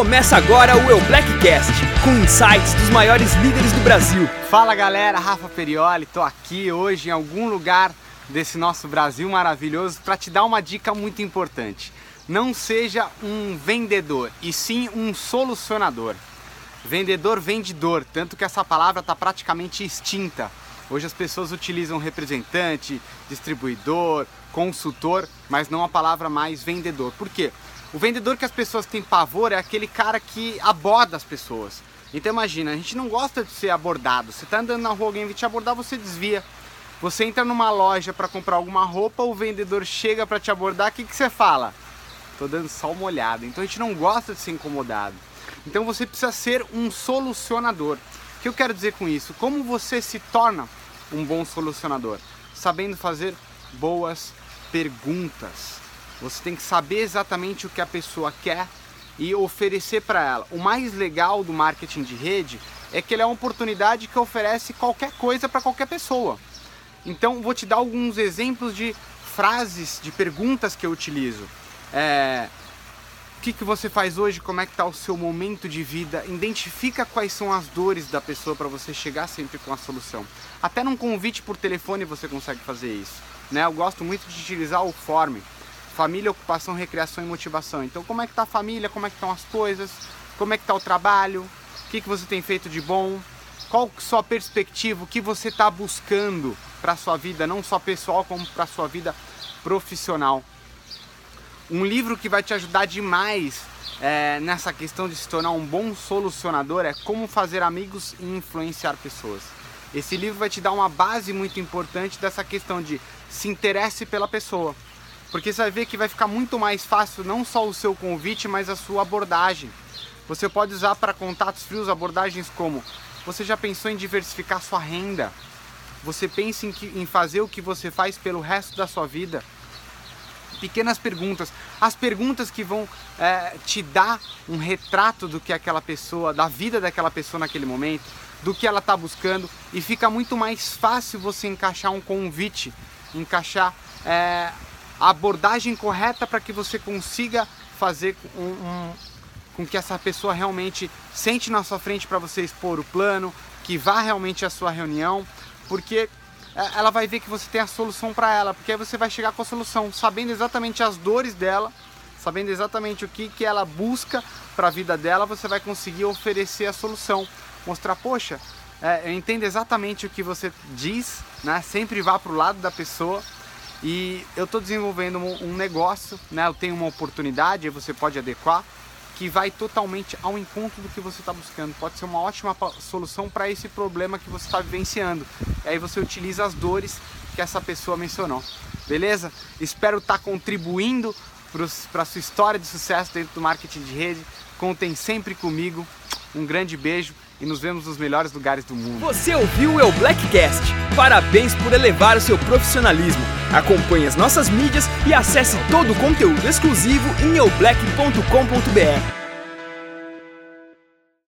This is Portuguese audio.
Começa agora o Eu Blackcast, com insights dos maiores líderes do Brasil. Fala galera, Rafa Perioli, tô aqui hoje em algum lugar desse nosso Brasil maravilhoso para te dar uma dica muito importante. Não seja um vendedor, e sim um solucionador. Vendedor vendedor, tanto que essa palavra está praticamente extinta. Hoje as pessoas utilizam representante, distribuidor, consultor, mas não a palavra mais vendedor. Por quê? O vendedor que as pessoas têm pavor é aquele cara que aborda as pessoas. Então imagina, a gente não gosta de ser abordado. Você está andando na rua, alguém vem te abordar, você desvia. Você entra numa loja para comprar alguma roupa, o vendedor chega para te abordar, o que, que você fala? Tô dando só uma olhada. Então a gente não gosta de ser incomodado. Então você precisa ser um solucionador. O que eu quero dizer com isso? Como você se torna um bom solucionador? Sabendo fazer boas perguntas. Você tem que saber exatamente o que a pessoa quer e oferecer para ela. O mais legal do marketing de rede é que ele é uma oportunidade que oferece qualquer coisa para qualquer pessoa. Então, vou te dar alguns exemplos de frases, de perguntas que eu utilizo. É, o que, que você faz hoje? Como é que está o seu momento de vida? Identifica quais são as dores da pessoa para você chegar sempre com a solução. Até num convite por telefone você consegue fazer isso. Né? Eu gosto muito de utilizar o form família, ocupação, recreação e motivação. Então, como é que está a família? Como é que estão as coisas? Como é que está o trabalho? O que, que você tem feito de bom? Qual a sua perspectiva? O que você está buscando para sua vida, não só pessoal, como para sua vida profissional? Um livro que vai te ajudar demais é, nessa questão de se tornar um bom solucionador é Como Fazer Amigos e Influenciar Pessoas. Esse livro vai te dar uma base muito importante dessa questão de se interesse pela pessoa. Porque você vai ver que vai ficar muito mais fácil não só o seu convite, mas a sua abordagem. Você pode usar para contatos frios abordagens como você já pensou em diversificar sua renda? Você pensa em, que, em fazer o que você faz pelo resto da sua vida? Pequenas perguntas, as perguntas que vão é, te dar um retrato do que aquela pessoa, da vida daquela pessoa naquele momento, do que ela está buscando e fica muito mais fácil você encaixar um convite, encaixar é, a abordagem correta para que você consiga fazer um, um, com que essa pessoa realmente sente na sua frente para você expor o plano, que vá realmente à sua reunião, porque é, ela vai ver que você tem a solução para ela, porque aí você vai chegar com a solução, sabendo exatamente as dores dela, sabendo exatamente o que, que ela busca para a vida dela, você vai conseguir oferecer a solução, mostrar, poxa, é, eu entendo exatamente o que você diz, né? sempre vá para o lado da pessoa, e eu estou desenvolvendo um, negócio, né? Eu tenho uma oportunidade, você pode adequar, que vai totalmente ao encontro do que você está buscando. Pode ser uma ótima solução para esse problema que você está vivenciando. E aí você utiliza as dores que essa pessoa mencionou. Beleza? Espero estar tá contribuindo para a sua história de sucesso dentro do marketing de rede. Contem sempre comigo. Um grande beijo e nos vemos nos melhores lugares do mundo. Você ouviu o El Blackcast? Parabéns por elevar o seu profissionalismo. Acompanhe as nossas mídias e acesse todo o conteúdo exclusivo em eublack.com.br.